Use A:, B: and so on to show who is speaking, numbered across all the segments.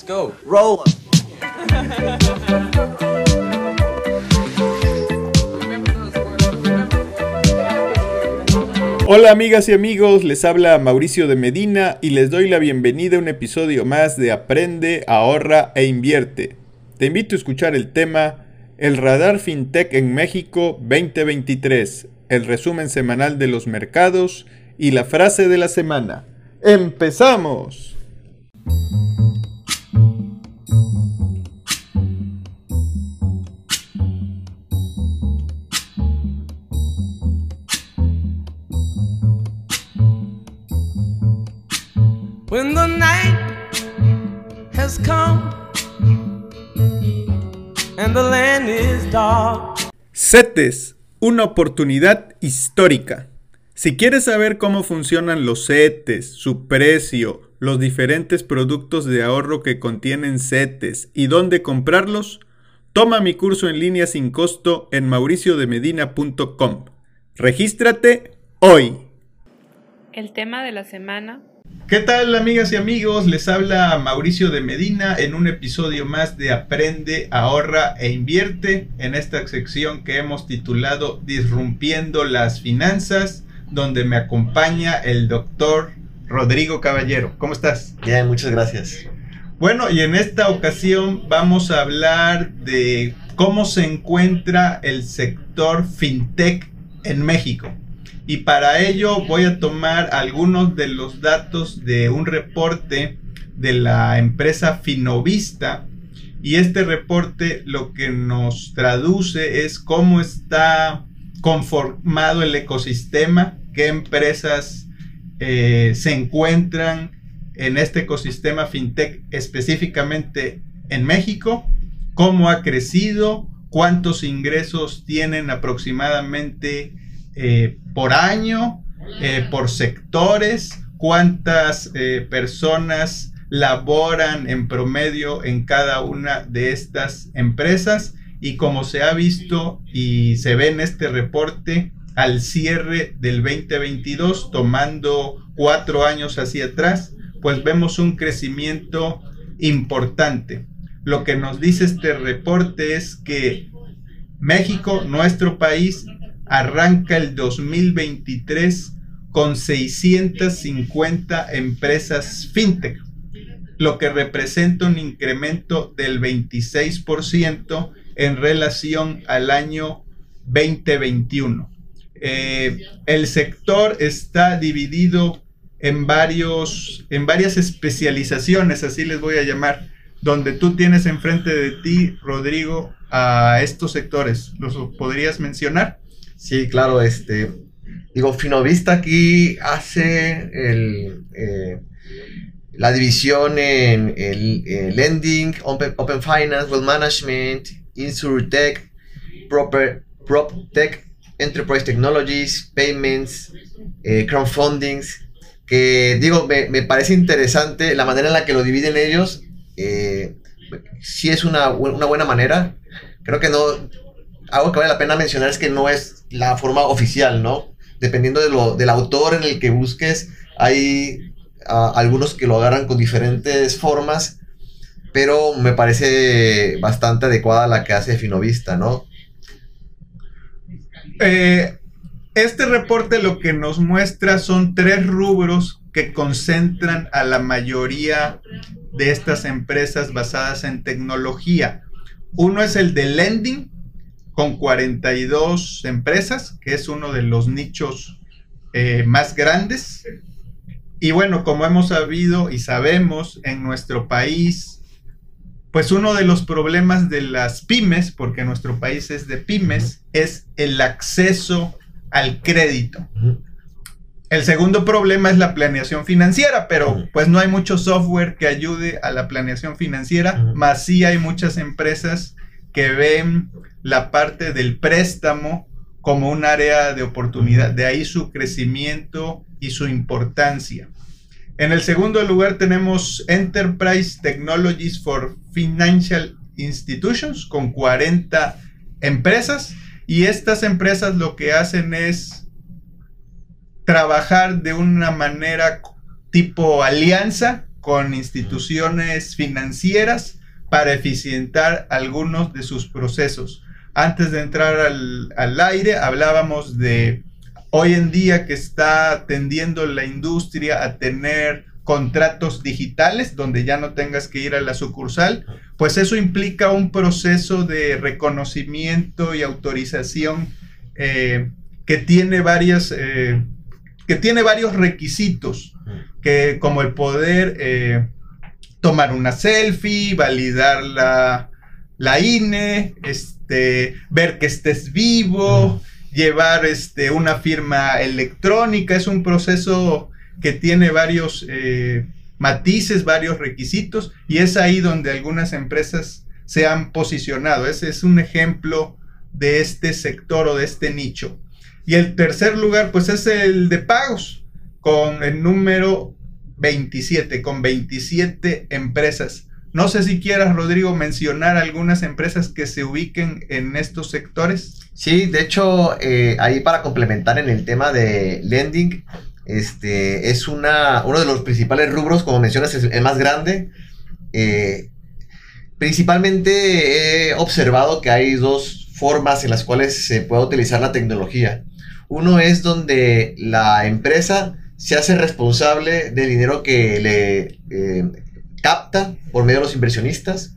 A: Let's go. Roll.
B: Hola amigas y amigos, les habla Mauricio de Medina y les doy la bienvenida a un episodio más de Aprende, ahorra e invierte. Te invito a escuchar el tema El radar FinTech en México 2023, el resumen semanal de los mercados y la frase de la semana. ¡Empezamos!
C: When the night has come and the land is dark.
B: CETES, una oportunidad histórica. Si quieres saber cómo funcionan los CETES, su precio, los diferentes productos de ahorro que contienen CETES y dónde comprarlos, toma mi curso en línea sin costo en mauriciodemedina.com. Regístrate hoy.
D: El tema de la semana
B: ¿Qué tal amigas y amigos? Les habla Mauricio de Medina en un episodio más de Aprende, ahorra e invierte en esta sección que hemos titulado Disrumpiendo las finanzas, donde me acompaña el doctor Rodrigo Caballero. ¿Cómo estás?
A: Bien, muchas gracias.
B: Bueno, y en esta ocasión vamos a hablar de cómo se encuentra el sector fintech en México. Y para ello voy a tomar algunos de los datos de un reporte de la empresa Finovista. Y este reporte lo que nos traduce es cómo está conformado el ecosistema, qué empresas eh, se encuentran en este ecosistema fintech específicamente en México, cómo ha crecido, cuántos ingresos tienen aproximadamente eh, por año, eh, por sectores, cuántas eh, personas laboran en promedio en cada una de estas empresas. Y como se ha visto y se ve en este reporte al cierre del 2022 tomando cuatro años hacia atrás pues vemos un crecimiento importante. Lo que nos dice este reporte es que México nuestro país arranca el 2023 con 650 empresas fintech, lo que representa un incremento del 26% en relación al año 2021. Eh, el sector está dividido en, varios, en varias especializaciones, así les voy a llamar, donde tú tienes enfrente de ti, Rodrigo, a estos sectores. ¿Los podrías mencionar?
A: Sí, claro, este, digo, Finovista aquí hace el, eh, la división en el, lending, open, finance, wealth management, insurtech, proper, prop tech, enterprise technologies, payments, eh, crowdfundings, que digo, me, parece interesante la manera en la que lo dividen ellos. Eh, sí es una, una buena manera. Creo que no, algo que vale la pena mencionar es que no es la forma oficial, ¿no? Dependiendo de lo, del autor en el que busques, hay ah, algunos que lo agarran con diferentes formas, pero me parece bastante adecuada la que hace Finovista, ¿no?
B: Eh, este reporte lo que nos muestra son tres rubros que concentran a la mayoría de estas empresas basadas en tecnología. Uno es el de lending, con 42 empresas, que es uno de los nichos eh, más grandes. Y bueno, como hemos sabido y sabemos en nuestro país, pues uno de los problemas de las pymes, porque nuestro país es de pymes, es el acceso al crédito. El segundo problema es la planeación financiera, pero pues no hay mucho software que ayude a la planeación financiera, más sí hay muchas empresas que ven la parte del préstamo como un área de oportunidad, de ahí su crecimiento y su importancia. En el segundo lugar tenemos Enterprise Technologies for Financial Institutions con 40 empresas y estas empresas lo que hacen es trabajar de una manera tipo alianza con instituciones financieras para eficientar algunos de sus procesos. Antes de entrar al, al aire hablábamos de hoy en día que está tendiendo la industria a tener contratos digitales donde ya no tengas que ir a la sucursal, pues eso implica un proceso de reconocimiento y autorización eh, que tiene varias eh, que tiene varios requisitos que como el poder eh, tomar una selfie, validar la, la INE, este, ver que estés vivo, llevar este, una firma electrónica, es un proceso que tiene varios eh, matices, varios requisitos, y es ahí donde algunas empresas se han posicionado. Ese es un ejemplo de este sector o de este nicho. Y el tercer lugar, pues es el de pagos, con el número 27, con 27 empresas. No sé si quieras, Rodrigo, mencionar algunas empresas que se ubiquen en estos sectores.
A: Sí, de hecho, eh, ahí para complementar en el tema de lending, este, es una, uno de los principales rubros, como mencionas, es el más grande. Eh, principalmente he observado que hay dos formas en las cuales se puede utilizar la tecnología. Uno es donde la empresa se hace responsable del dinero que le eh, capta por medio de los inversionistas.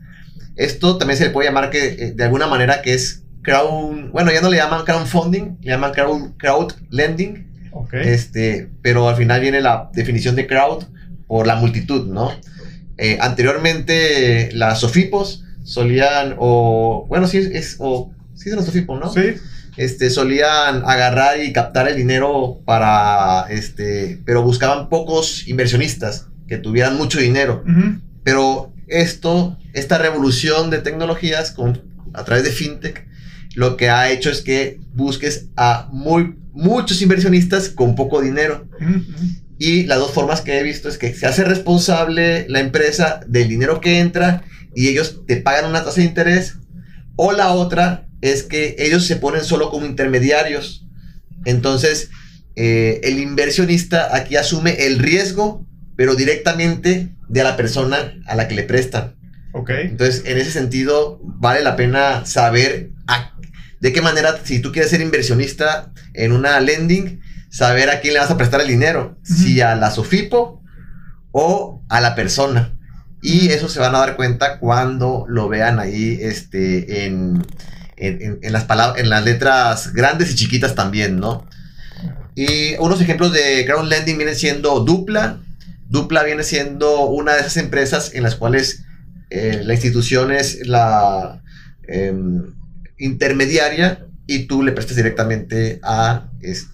A: Esto también se le puede llamar que eh, de alguna manera que es crowd, bueno, ya no le llaman crowdfunding, le llaman crowd, crowd lending este, pero al final viene la definición de crowd por la multitud, ¿no? Eh, anteriormente las SOFIPOS solían, o bueno, sí, es, o sí son los SOFIPOS, ¿no?
B: Sí.
A: Este, solían agarrar y captar el dinero para, este, pero buscaban pocos inversionistas que tuvieran mucho dinero. Pero esto, esta revolución de tecnologías con, a través de FinTech, lo que ha hecho es que busques a muy, muchos inversionistas con poco dinero. Y las dos formas que he visto es que se hace responsable la empresa del dinero que entra y ellos te pagan una tasa de interés. O la otra es que ellos se ponen solo como intermediarios. Entonces, eh, el inversionista aquí asume el riesgo, pero directamente de la persona a la que le prestan.
B: Ok.
A: Entonces, en ese sentido, vale la pena saber a de qué manera, si tú quieres ser inversionista en una lending, saber a quién le vas a prestar el dinero, si a la Sofipo o a la persona. Y eso se van a dar cuenta cuando lo vean ahí este, en, las palabras, en las letras grandes y chiquitas también, ¿no? Y unos ejemplos de ground lending vienen siendo Dupla. Dupla viene siendo una de esas empresas en las cuales eh, la institución es la... Em, intermediaria y tú le prestas directamente a,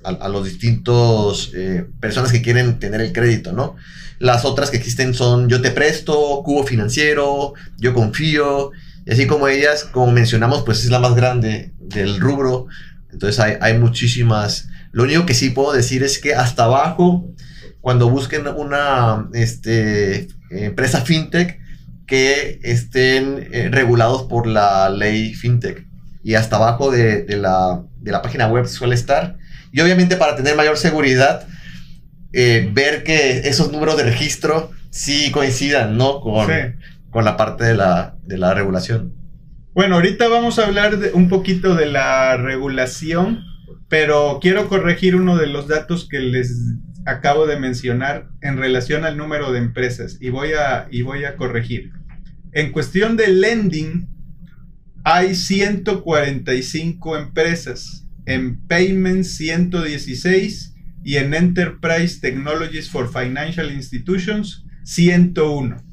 A: a, los distintos eh, personas que quieren tener el crédito, ¿no? Las otras que existen son Yo te presto, Cubo Financiero, Yo confío, y así como ellas, como mencionamos, pues es la más grande del rubro, entonces hay, hay muchísimas. Lo único que sí puedo decir es que hasta abajo, cuando busquen una este, empresa fintech, que estén eh, regulados por la ley fintech y hasta abajo de, la, página web suele estar. Y obviamente para tener mayor seguridad, eh, ver que esos números de registro sí coincidan, ¿no? Con, con la parte de la, de la regulación.
B: Bueno, ahorita vamos a hablar un poquito de la regulación, pero quiero corregir uno de los datos que les acabo de mencionar en relación al número de empresas y voy a, y voy a corregir. En cuestión de lending, hay 145 empresas, en Payment 116 y en Enterprise Technologies for Financial Institutions 101.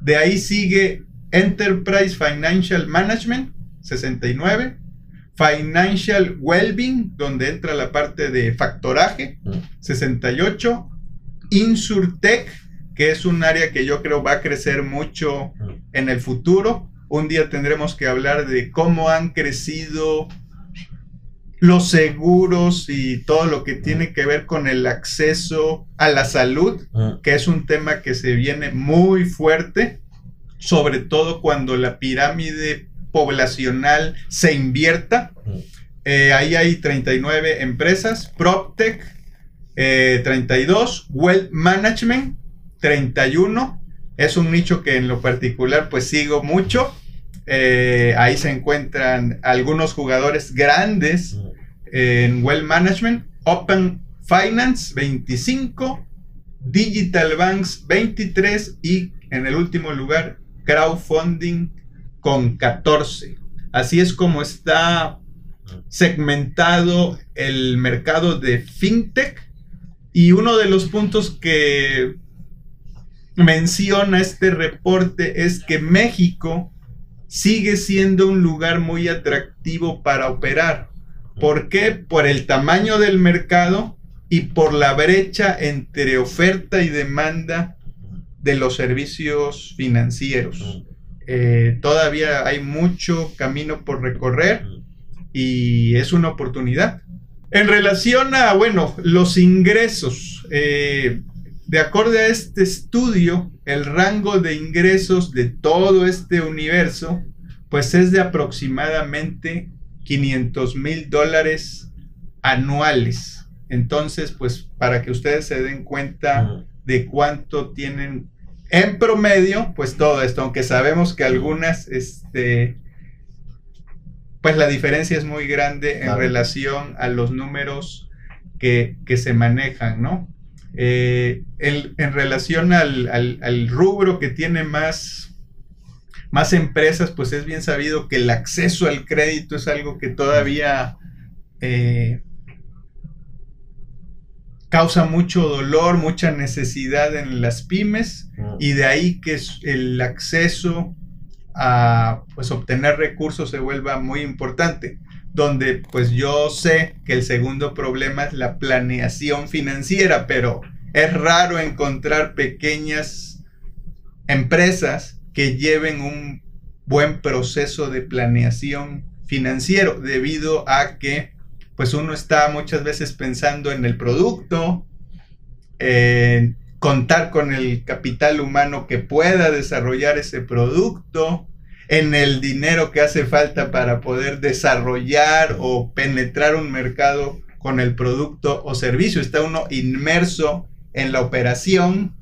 B: De ahí sigue Enterprise Financial Management 69, Financial Wellbeing, donde entra la parte de factoraje 68, Insurtech, que es un área que yo creo va a crecer mucho en el futuro, un día tendremos que hablar de cómo han crecido los seguros y todo lo que tiene que ver con el acceso a la salud, ah. que es un tema que se viene muy fuerte, sobre todo cuando la pirámide poblacional se invierta. Ah. Eh, ahí hay 39 empresas, PropTech 32, eh, Wealth Management 31, Es un nicho que en lo particular pues sigo mucho. Eh, ahí se encuentran algunos jugadores grandes en Well Management, Open Finance 25, Digital Banks 23 y en el último lugar Crowdfunding con 14. Así es como está segmentado el mercado de fintech y uno de los puntos que menciona este reporte es que México sigue siendo un lugar muy atractivo para operar. ¿Por qué? Por el tamaño del mercado y por la brecha entre oferta y demanda de los servicios financieros. Eh, todavía hay mucho camino por recorrer y es una oportunidad. En relación a, bueno, los ingresos, eh, de acuerdo a este estudio, el rango de ingresos de todo este universo, pues es de aproximadamente 500 mil dólares anuales. Entonces, pues para que ustedes se den cuenta de cuánto tienen en promedio, pues todo esto, aunque sabemos que algunas, este, pues la diferencia es muy grande en relación a los números que, se manejan, ¿no? Eh, en, relación al, rubro que tiene más, más empresas, pues es bien sabido que el acceso al crédito es algo que todavía eh, causa mucho dolor, mucha necesidad en las pymes y de ahí que el acceso a pues obtener recursos se vuelva muy importante donde pues yo sé que el segundo problema es la planeación financiera, pero es raro encontrar pequeñas empresas que lleven un buen proceso de planeación financiero debido a que pues uno está muchas veces pensando en el producto, en contar con el capital humano que pueda desarrollar ese producto, en el dinero que hace falta para poder desarrollar o penetrar un mercado con el producto o servicio. Está uno inmerso en la operación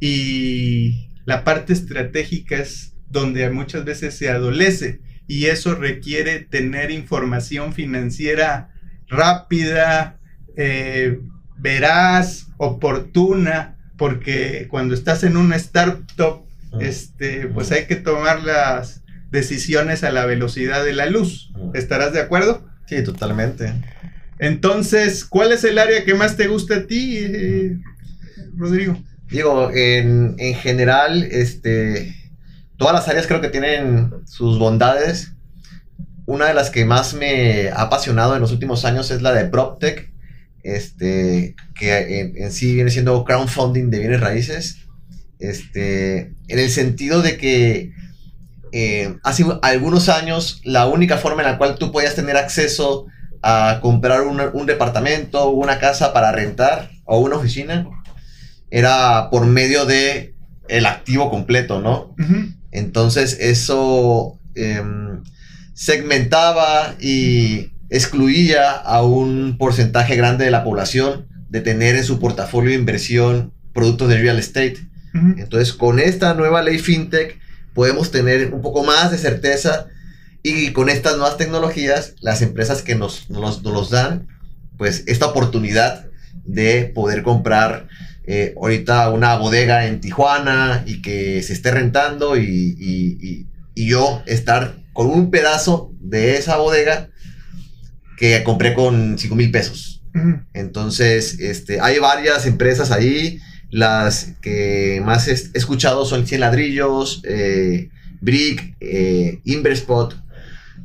B: y la parte estratégica es donde muchas veces se adolece y eso requiere tener información financiera rápida, eh, veraz, oportuna, porque cuando estás en una startup, ah. este, pues hay que tomar las decisiones a la velocidad de la luz. ¿Estarás de acuerdo?
A: Sí, totalmente.
B: Entonces, ¿cuál es el área que más te gusta a ti, eh, Rodrigo?
A: Digo, en, general, este, todas las áreas creo que tienen sus bondades. Una de las que más me ha apasionado en los últimos años es la de PropTech, este, que en, en sí viene siendo crowdfunding de bienes raíces. Este, en el sentido de que eh, hace algunos años la única forma en la cual tú podías tener acceso a comprar un, departamento, una casa para rentar o una oficina era por medio de el activo completo, ¿no? Entonces eso em, segmentaba y excluía a un porcentaje grande de la población de tener en su portafolio de inversión productos de real estate. Entonces, con esta nueva ley fintech, podemos tener un poco más de certeza y con estas nuevas tecnologías, las empresas que nos, nos, dan, pues esta oportunidad de poder comprar eh, ahorita una bodega en Tijuana y que se esté rentando y, yo estar con un pedazo de esa bodega que compré con 5 mil pesos. Entonces, este, hay varias empresas ahí las que más he escuchado son 100 ladrillos, eh, Brick, eh, Inverspot.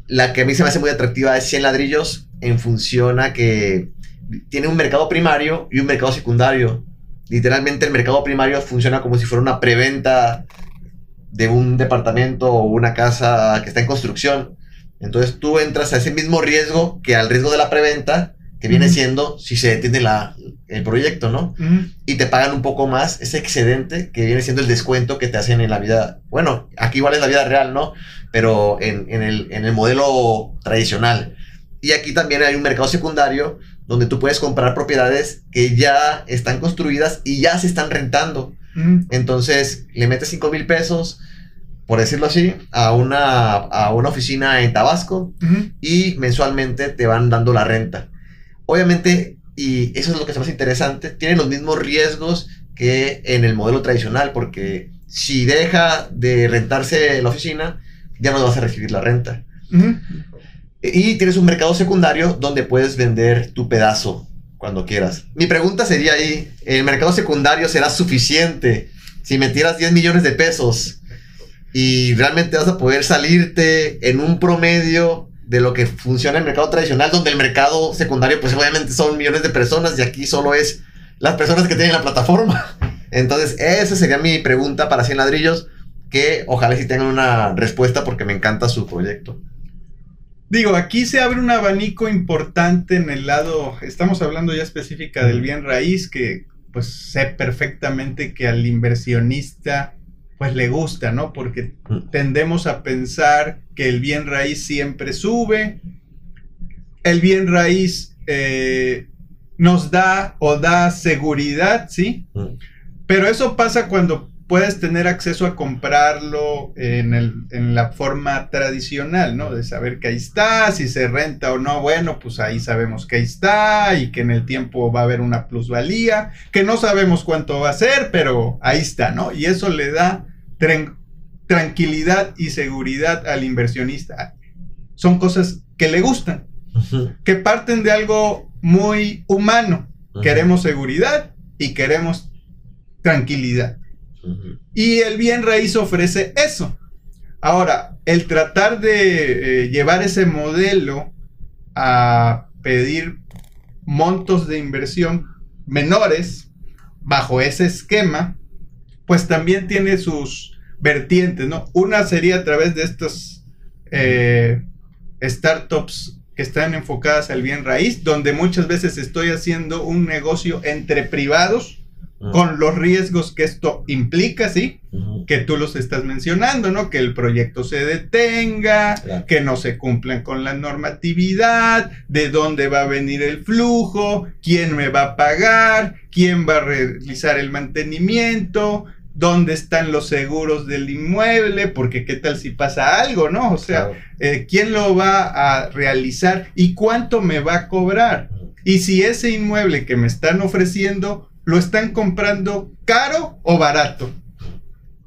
A: La que a mí se me hace muy atractiva es 100 ladrillos en función a que tiene un mercado primario y un mercado secundario. Literalmente el mercado primario funciona como si fuera una preventa de un departamento o una casa que está en construcción. Entonces tú entras a ese mismo riesgo que al riesgo de la preventa, que viene siendo si se detiene la, el proyecto, ¿no? Y te pagan un poco más ese excedente que viene siendo el descuento que te hacen en la vida. Bueno, aquí igual es la vida real, ¿no? Pero en, el, modelo tradicional. Y aquí también hay un mercado secundario donde tú puedes comprar propiedades que ya están construidas y ya se están rentando. Entonces le metes 5 mil pesos, por decirlo así, a una, a una oficina en Tabasco y mensualmente te van dando la renta. Obviamente, y eso es lo que es más interesante, tienen los mismos riesgos que en el modelo tradicional, porque si deja de rentarse la oficina, ya no vas a recibir la renta. Y tienes un mercado secundario donde puedes vender tu pedazo cuando quieras. Mi pregunta sería ahí, ¿el mercado secundario será suficiente si metieras 10 millones de pesos y realmente vas a poder salirte en un promedio de lo que funciona el mercado tradicional, donde el mercado secundario pues obviamente son millones de personas y aquí solo es las personas que tienen la plataforma? Entonces, esa sería mi pregunta para 100 ladrillos, que ojalá sí tengan una respuesta porque me encanta su proyecto.
B: Digo, aquí se abre un abanico importante en el lado, estamos hablando ya específica del bien raíz, que pues sé perfectamente que al inversionista pues le gusta, ¿no? Porque
A: Mm.
B: tendemos a pensar que el bien raíz siempre sube, el bien raíz eh, nos da o da seguridad, ¿sí?
A: Mm.
B: Pero eso pasa cuando puedes tener acceso a comprarlo en, el- en la forma tradicional, ¿no? De saber que ahí está, si se renta o no, bueno, pues ahí sabemos que ahí está y que en el tiempo va a haber una plusvalía, que no sabemos cuánto va a ser, pero ahí está, ¿no? Y eso le da tran- tranquilidad y seguridad al inversionista. Son cosas que le gustan, que parten de algo muy humano. Queremos seguridad y queremos tranquilidad. Y el bien raíz ofrece eso. Ahora, el tratar de eh, llevar ese modelo a pedir montos de inversión menores bajo ese esquema, pues también tiene sus vertientes, ¿no? Una sería a través de estas eh, startups que están enfocadas al bien raíz, donde muchas veces estoy haciendo un negocio entre privados con los riesgos que esto implica, ¿sí? Que tú los estás mencionando, ¿no? Que el proyecto se detenga,
A: Claro.
B: que no se cumplan con la normatividad, de dónde va a venir el flujo, quién me va a pagar, quién va a realizar el mantenimiento, dónde están los seguros del inmueble, porque qué tal si pasa algo, ¿no? O sea,
A: Claro.
B: eh, quién lo va a realizar y cuánto me va a cobrar. Y si ese inmueble que me están ofreciendo lo están comprando caro o barato.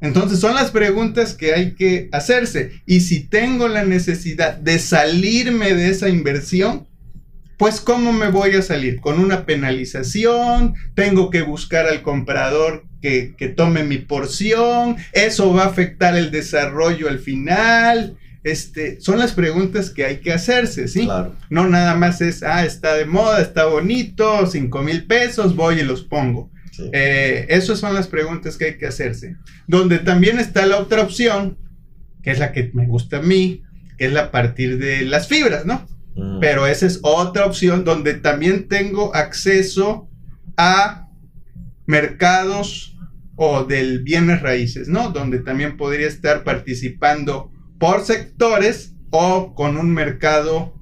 B: Entonces son las preguntas que hay que hacerse. Y si tengo la necesidad de salirme de esa inversión, pues ¿cómo me voy a salir? ¿Con una penalización? ¿Tengo que buscar al comprador que, que tome mi porción? ¿Eso va a afectar el desarrollo al final? Este, son las preguntas que hay que hacerse, ¿sí?
A: Claro.
B: No nada más es, ah, está de moda, está bonito, cinco mil pesos, voy y los pongo.
A: Sí.
B: Eh, esas son las preguntas que hay que hacerse. Donde también está la otra opción, que es la que me gusta a mí, que es la a partir de las fibras, ¿no?
A: Mm.
B: Pero esa es otra opción donde también tengo acceso a mercados o del bienes raíces, ¿no? Donde también podría estar participando por sectores o con un mercado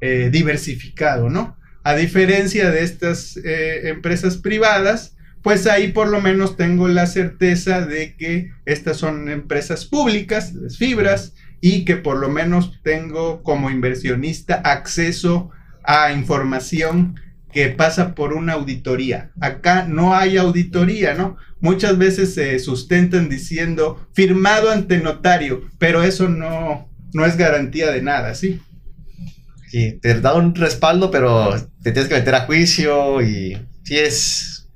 B: eh, diversificado, ¿no? A diferencia de estas eh, empresas privadas, pues ahí por lo menos tengo la certeza de que estas son empresas públicas, las fibras, y que por lo menos tengo como inversionista acceso a información que pasa por una auditoría. Acá no hay auditoría, ¿no? Muchas veces se sustentan diciendo firmado ante notario, pero eso no, no es garantía de nada, ¿sí?
A: Sí, te da un respaldo, pero te tienes que meter a juicio y sí es,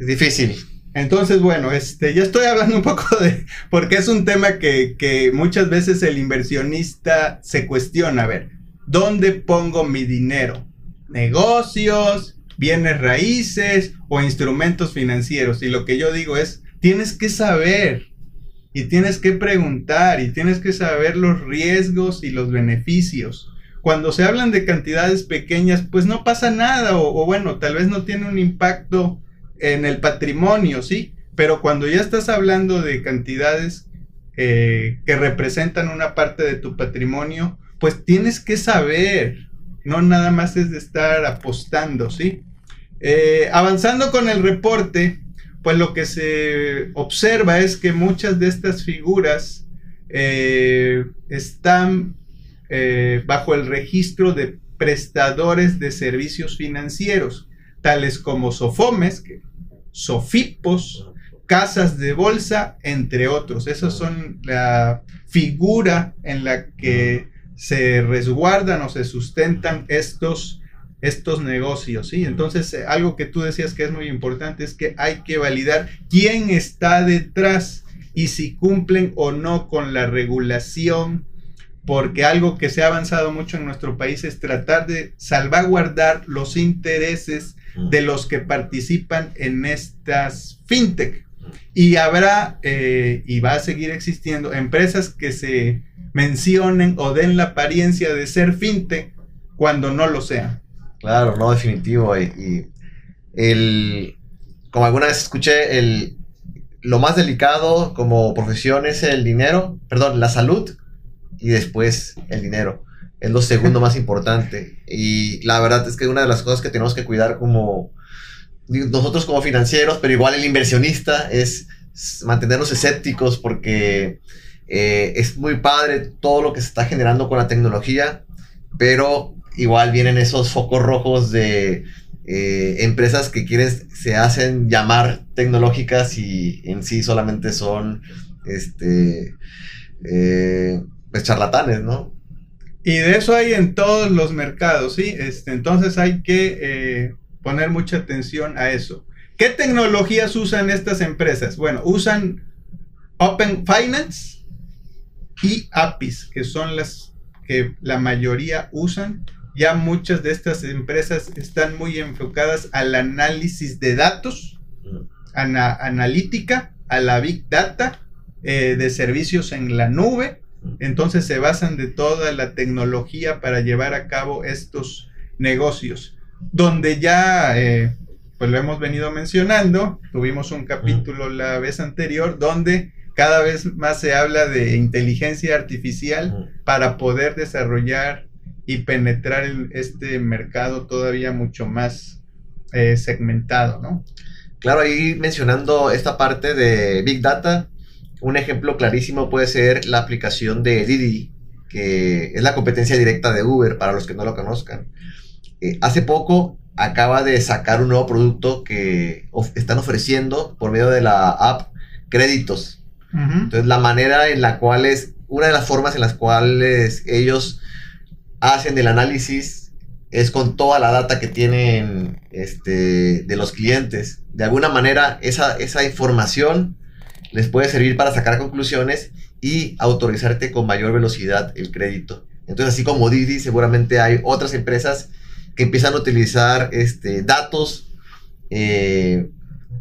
A: es difícil.
B: Entonces, bueno, este, ya estoy hablando un poco de, porque es un tema que, que muchas veces el inversionista se cuestiona, a ver, ¿dónde pongo mi dinero? ¿Negocios, bienes raíces o instrumentos financieros? Y lo que yo digo es, tienes que saber y tienes que preguntar y tienes que saber los riesgos y los beneficios. Cuando se hablan de cantidades pequeñas, pues no pasa nada o, bueno, tal vez no tiene un impacto en el patrimonio, sí, pero cuando ya estás hablando de cantidades eh, que representan una parte de tu patrimonio, pues tienes que saber, no nada más es de estar apostando, sí. Eh, avanzando con el reporte, pues lo que se observa es que muchas de estas figuras eh, están eh, bajo el registro de prestadores de servicios financieros, tales como Sofomes, Sofipos, casas de bolsa, entre otros. Esas son la figura en la que se resguardan o se sustentan estos, estos negocios, ¿sí? Entonces, eh, algo que tú decías que es muy importante es que hay que validar quién está detrás y si cumplen o no con la regulación, porque algo que se ha avanzado mucho en nuestro país es tratar de salvaguardar los intereses de los que participan en estas fintech. Y habrá, eh, y va a seguir existiendo, empresas que se mencionen o den la apariencia de ser fintech cuando no lo sean.
A: Claro, no, definitivo. Y, el, como alguna vez escuché, el, lo más delicado como profesión es el dinero, perdón, la salud y después el dinero. Es lo segundo más importante. Y la verdad es que una de las cosas que tenemos que cuidar como nosotros como financieros, pero igual el inversionista, es mantenernos escépticos porque eh, es muy padre todo lo que se está generando con la tecnología, pero igual vienen esos focos rojos de eh, empresas que quieren, se hacen llamar tecnológicas y en sí solamente son este, eh, pues charlatanes, ¿no?
B: Y de eso hay en todos los mercados, ¿sí? Este, entonces hay que poner mucha atención a eso. ¿Qué tecnologías usan estas empresas? Bueno, usan Open Finance y APIs, que son las que la mayoría usan. Ya muchas de estas empresas están muy enfocadas al análisis de datos, a la analítica, a la big data, eh, de servicios en la nube. Entonces se basan de toda la tecnología para llevar a cabo estos negocios donde ya, eh, pues lo hemos venido mencionando, tuvimos un capítulo la vez anterior donde cada vez más se habla de inteligencia artificial para poder desarrollar y penetrar en este mercado todavía mucho más eh, segmentado, ¿no?
A: Claro, ahí mencionando esta parte de Big Data, un ejemplo clarísimo puede ser la aplicación de Didi, que es la competencia directa de Uber, para los que no lo conozcan. Eh, hace poco acaba de sacar un nuevo producto que están ofreciendo por medio de la app créditos. Entonces, la manera en la cual es, una de las formas en las cuales ellos hacen el análisis es con toda la data que tienen este, de los clientes. De alguna manera, esa, esa información les puede servir para sacar conclusiones y autorizarte con mayor velocidad el crédito. Entonces, así como Didi, seguramente hay otras empresas que empiezan a utilizar este, datos eh,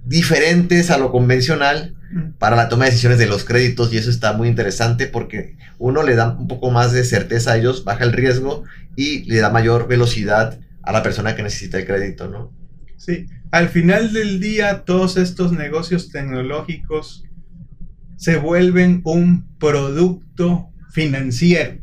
A: diferentes a lo convencional para la toma de decisiones de los créditos y eso está muy interesante porque uno le da un poco más de certeza a ellos, baja el riesgo y le da mayor velocidad a la persona que necesita el crédito, ¿no?
B: Sí, al final del día todos estos negocios tecnológicos se vuelven un producto financiero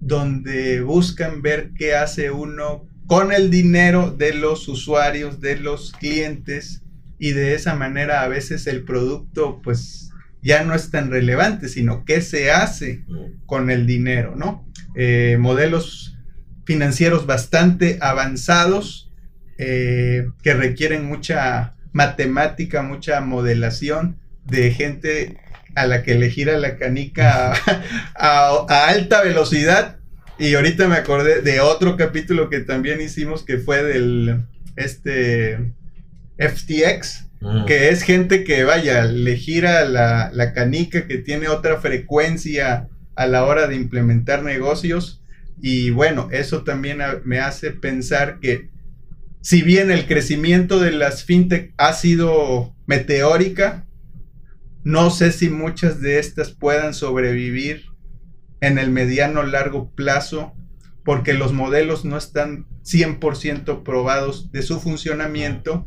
B: donde buscan ver qué hace uno con el dinero de los usuarios, de los clientes, y de esa manera a veces el producto pues ya no es tan relevante, sino qué se hace con el dinero, ¿no? Eh, modelos financieros bastante avanzados eh, que requieren mucha matemática, mucha modelación de gente a la que le gira la canica a alta velocidad y ahorita me acordé de otro capítulo que también hicimos que fue del este FTX, mm. que es gente que vaya, le gira la, la, canica, que tiene otra frecuencia a la hora de implementar negocios. Y bueno, eso también me hace pensar que si bien el crecimiento de las fintech ha sido meteórica, no sé si muchas de estas puedan sobrevivir en el mediano largo plazo porque los modelos no están 100% probados de su funcionamiento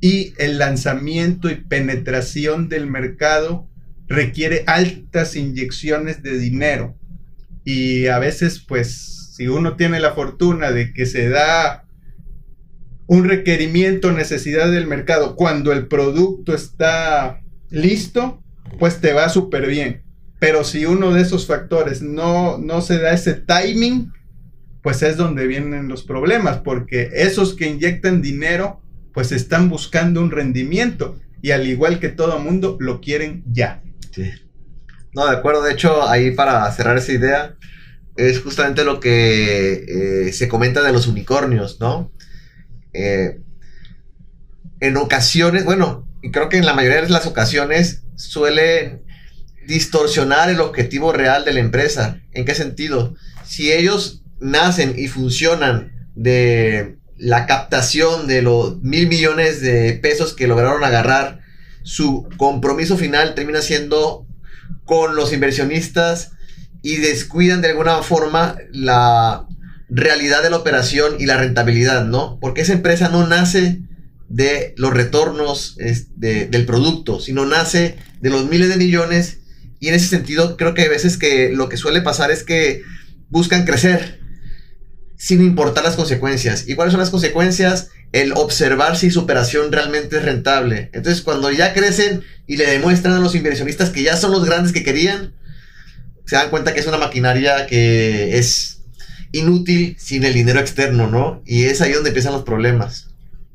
B: y el lanzamiento y penetración del mercado requiere altas inyecciones de dinero. Y a veces, pues, si uno tiene la fortuna de que se da un requerimiento, necesidad del mercado, cuando el producto está listo, pues te va súper bien. Pero si uno de esos factores no, no se da ese timing, pues es donde vienen los problemas, porque esos que inyectan dinero, pues están buscando un rendimiento y al igual que todo mundo, lo quieren ya.
A: Sí. No, de acuerdo. De hecho, ahí para cerrar esa idea, es justamente lo que eh, se comenta de los unicornios, ¿no? Eh, en ocasiones, bueno, y creo que en la mayoría de las ocasiones suelen distorsionar el objetivo real de la empresa. ¿En qué sentido? Si ellos nacen y funcionan de la captación de los mil millones de pesos que lograron agarrar, su compromiso final termina siendo con los inversionistas y descuidan de alguna forma la realidad de la operación y la rentabilidad, ¿no? Porque esa empresa no nace de los retornos del producto, sino nace de los miles de millones y en ese sentido creo que a veces que lo que suele pasar es que buscan crecer sin importar las consecuencias. ¿Y cuáles son las consecuencias? El observar si su operación realmente es rentable. Entonces cuando ya crecen y le demuestran a los inversionistas que ya son los grandes que querían, se dan cuenta que es una maquinaria que es inútil sin el dinero externo, ¿no? Y es ahí donde empiezan los problemas.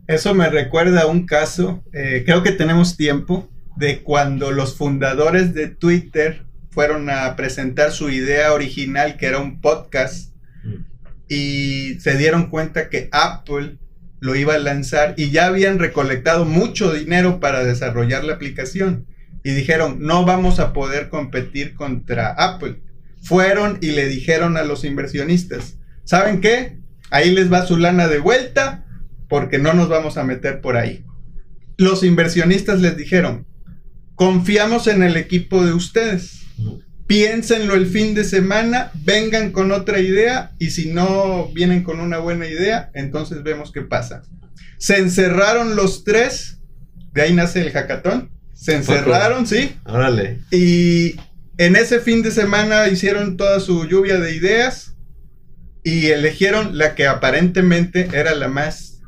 B: Eso me recuerda a un caso, eh, creo que tenemos tiempo, de cuando los fundadores de Twitter fueron a presentar su idea original, que era un podcast, y se dieron cuenta que Apple lo iba a lanzar y ya habían recolectado mucho dinero para desarrollar la aplicación y dijeron, no vamos a poder competir contra Apple. Fueron y le dijeron a los inversionistas, ¿saben qué? Ahí les va su lana de vuelta porque no nos vamos a meter por ahí. Los inversionistas les dijeron, confiamos en el equipo de ustedes. Piénsenlo el fin de semana, vengan con otra idea y si no vienen con una buena idea, entonces vemos qué pasa. Se encerraron los tres, de ahí nace el hackathon se encerraron, sí.
A: Órale.
B: Y en ese fin de semana hicieron toda su lluvia de ideas y eligieron la que aparentemente era la más,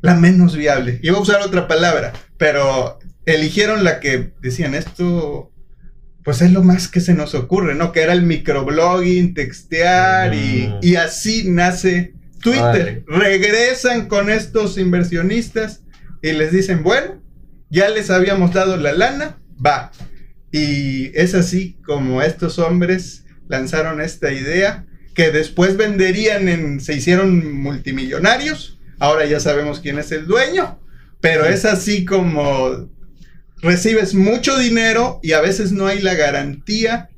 B: la menos viable. Iba a usar otra palabra, pero eligieron la que decían esto, pues es lo más que se nos ocurre, ¿no? Que era el microblogging, textear y, mm. y, así nace Twitter. Regresan con estos inversionistas y les dicen, bueno, ya les habíamos dado la lana, va. Y es así como estos hombres lanzaron esta idea que después venderían en, se hicieron multimillonarios, ahora ya sabemos quién es el dueño, pero es así como recibes mucho dinero y a veces no hay la garantía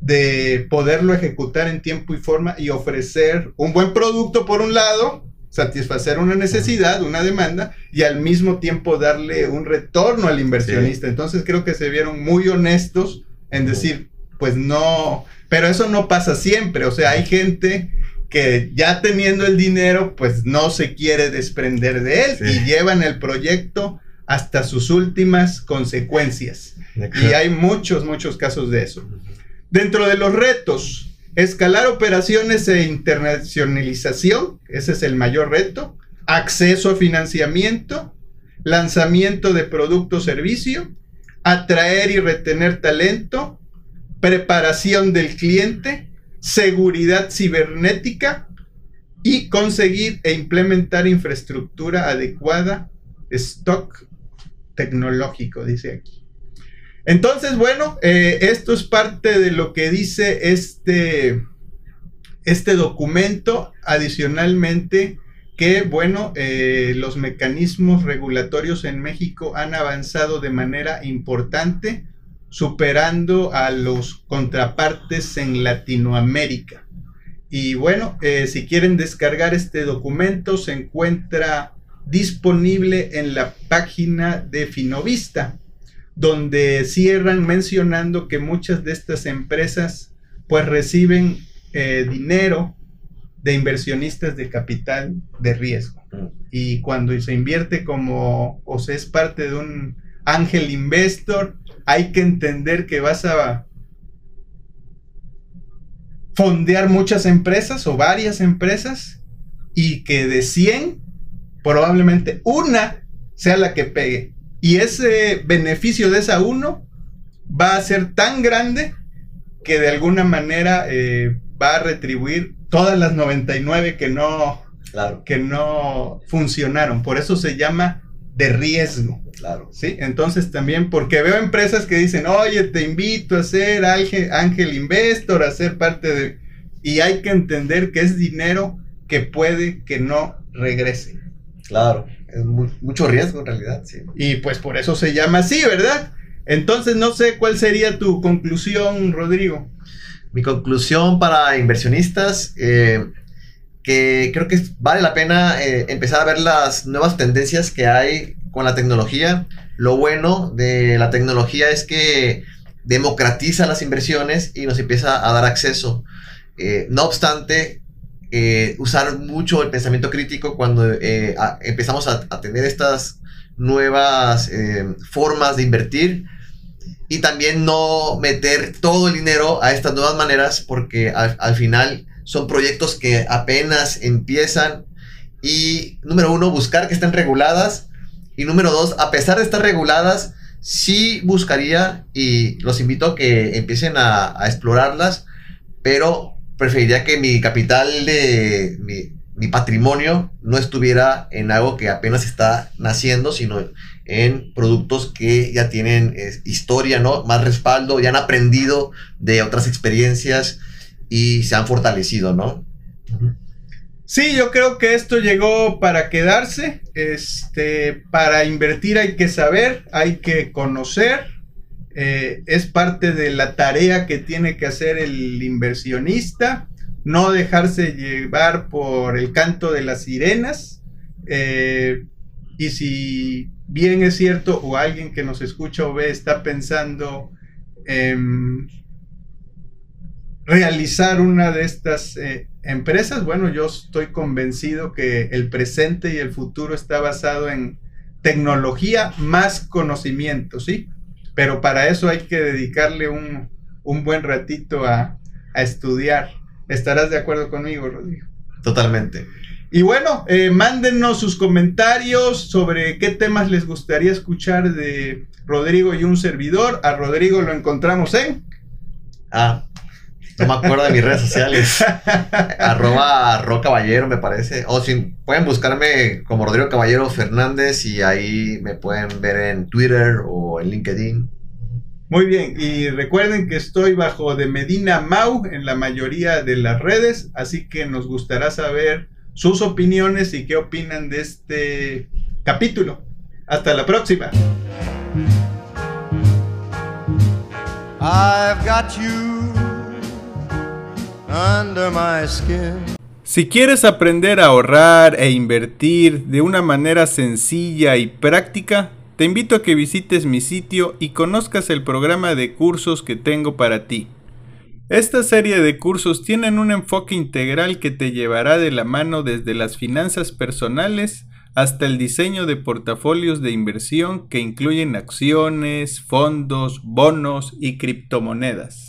B: de poderlo ejecutar en tiempo y forma y ofrecer un buen producto por un lado satisfacer una necesidad, una demanda y al mismo tiempo darle un retorno al inversionista. Entonces creo que se vieron muy honestos en decir, pues no, pero eso no pasa siempre, o sea, hay gente que ya teniendo el dinero, pues no se quiere desprender de él y llevan el proyecto hasta sus últimas consecuencias. Y hay muchos, muchos casos de eso. Dentro de los retos, Escalar operaciones e internacionalización, ese es el mayor reto. Acceso a financiamiento, lanzamiento de producto o servicio, atraer y retener talento, preparación del cliente, seguridad cibernética y conseguir e implementar infraestructura adecuada, stock tecnológico, dice aquí. Entonces, bueno, eh, esto es parte de lo que dice este, este documento. Adicionalmente, que, bueno, eh, los mecanismos regulatorios en México han avanzado de manera importante, superando a los contrapartes en Latinoamérica. Y bueno, eh, si quieren descargar este documento, se encuentra disponible en la página de Finovista donde cierran mencionando que muchas de estas empresas pues reciben eh, dinero de inversionistas de capital de riesgo. Mm. Y cuando se invierte como o se es parte de un ángel investor, hay que entender que vas a fondear muchas empresas o varias empresas y que de 100 probablemente una sea la que pegue. Y ese beneficio de esa uno va a ser tan grande que de alguna manera eh, va a retribuir todas las 99 que no,
A: Claro,
B: que no funcionaron. Por eso se llama de riesgo.
A: claro.
B: ¿sí? Entonces también, porque veo empresas que dicen, oye, te invito a ser ángel, ángel investor, a ser parte de... Y hay que entender que es dinero que puede que no regrese.
A: Claro, es mu- mucho riesgo en realidad, sí.
B: Y pues por eso se llama así, ¿verdad? Entonces no sé cuál sería tu conclusión, Rodrigo.
A: Mi conclusión para inversionistas, eh, que creo que vale la pena eh, empezar a ver las nuevas tendencias que hay con la tecnología. Lo bueno de la tecnología es que democratiza las inversiones y nos empieza a dar acceso. Eh, no obstante, eh, usar mucho el pensamiento crítico cuando eh, a- empezamos a, a tener estas nuevas eh, formas de invertir y también no meter todo el dinero a estas nuevas maneras porque al, al final son proyectos que apenas empiezan. Y número uno buscar que estén reguladas. Y número dos a pesar de estar reguladas sí buscaría y los invito a que empiecen a, a explorarlas pero preferiría que mi capital de mi, patrimonio no estuviera en algo que apenas está naciendo sino en productos que ya tienen eh, historia, ¿no? Más respaldo, ya han aprendido de otras experiencias y se han fortalecido, ¿no?
B: Sí, yo creo que esto llegó para quedarse. Este, para invertir hay que saber, hay que conocer. Eh, es parte de la tarea que tiene que hacer el inversionista. No dejarse llevar por el canto de las sirenas. eh, y si bien es cierto, o alguien que nos escucha o ve está pensando en realizar una de estas eh, empresas, bueno, yo estoy convencido que el presente y el futuro está basado en tecnología más conocimiento, ¿sí? Pero para eso hay que dedicarle un, un buen ratito a, a estudiar. ¿Estarás de acuerdo conmigo, Rodrigo?
A: Totalmente.
B: Y bueno, eh, mándenos sus comentarios sobre qué temas les gustaría escuchar de Rodrigo y un servidor. A Rodrigo lo encontramos en...
A: Ah, no me acuerdo de mis redes sociales. Arroba Ro Caballero, me parece. O si pueden buscarme como Rodrigo Caballero Fernández y ahí me pueden ver en Twitter o en LinkedIn.
B: Muy bien, y recuerden que estoy bajo de Medina Mau en la mayoría de las redes, así que nos gustará saber sus opiniones y qué opinan de este capítulo. Hasta la próxima.
E: I've got you under my skin.
B: Si quieres aprender a ahorrar e invertir de una manera sencilla y práctica, te invito a que visites mi sitio y conozcas el programa de cursos que tengo para ti. Esta serie de cursos tienen un enfoque integral que te llevará de la mano desde las finanzas personales hasta el diseño de portafolios de inversión que incluyen acciones, fondos, bonos y criptomonedas.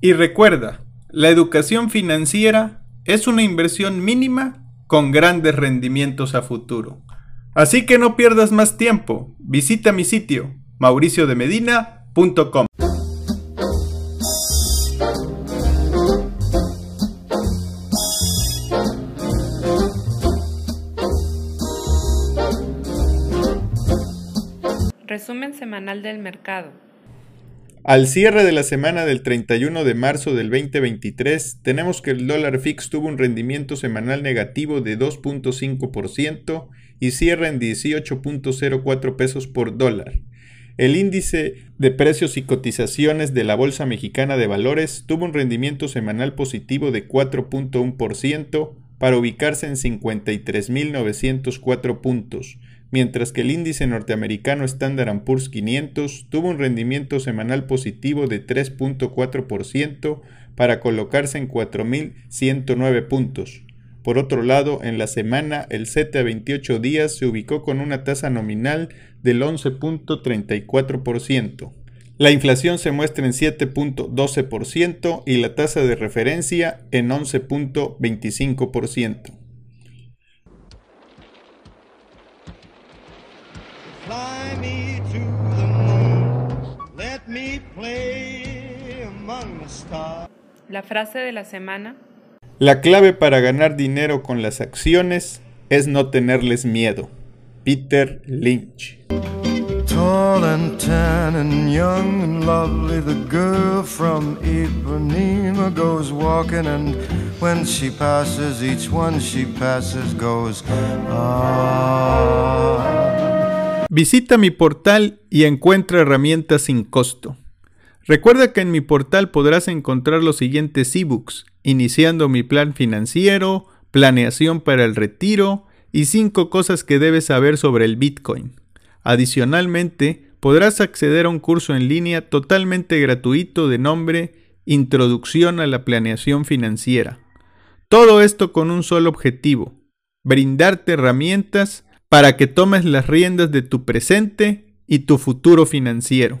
B: Y recuerda, la educación financiera es una inversión mínima con grandes rendimientos a futuro. Así que no pierdas más tiempo. Visita mi sitio mauriciodemedina.com.
D: Resumen semanal del mercado.
B: Al cierre de la semana del 31 de marzo del 2023, tenemos que el dólar fix tuvo un rendimiento semanal negativo de 2.5% y cierra en 18.04 pesos por dólar. El índice de precios y cotizaciones de la Bolsa Mexicana de Valores tuvo un rendimiento semanal positivo de 4.1% para ubicarse en 53.904 puntos, mientras que el índice norteamericano Standard Poor's 500 tuvo un rendimiento semanal positivo de 3.4% para colocarse en 4.109 puntos. Por otro lado, en la semana, el CETE a 28 días se ubicó con una tasa nominal del 11.34%. La inflación se muestra en 7.12% y la tasa de referencia en 11.25%.
D: La frase de la semana.
B: La clave para ganar dinero con las acciones es no tenerles miedo. Peter Lynch.
E: Tall and tan and young and lovely, the girl from Ipanema goes walking, and when she passes, each one she passes goes, ah.
B: Visita mi portal y encuentra herramientas sin costo. Recuerda que en mi portal podrás encontrar los siguientes ebooks, iniciando mi plan financiero, planeación para el retiro y 5 cosas que debes saber sobre el Bitcoin. Adicionalmente, podrás acceder a un curso en línea totalmente gratuito de nombre Introducción a la Planeación Financiera. Todo esto con un solo objetivo, brindarte herramientas para que tomes las riendas de tu presente y tu futuro financiero.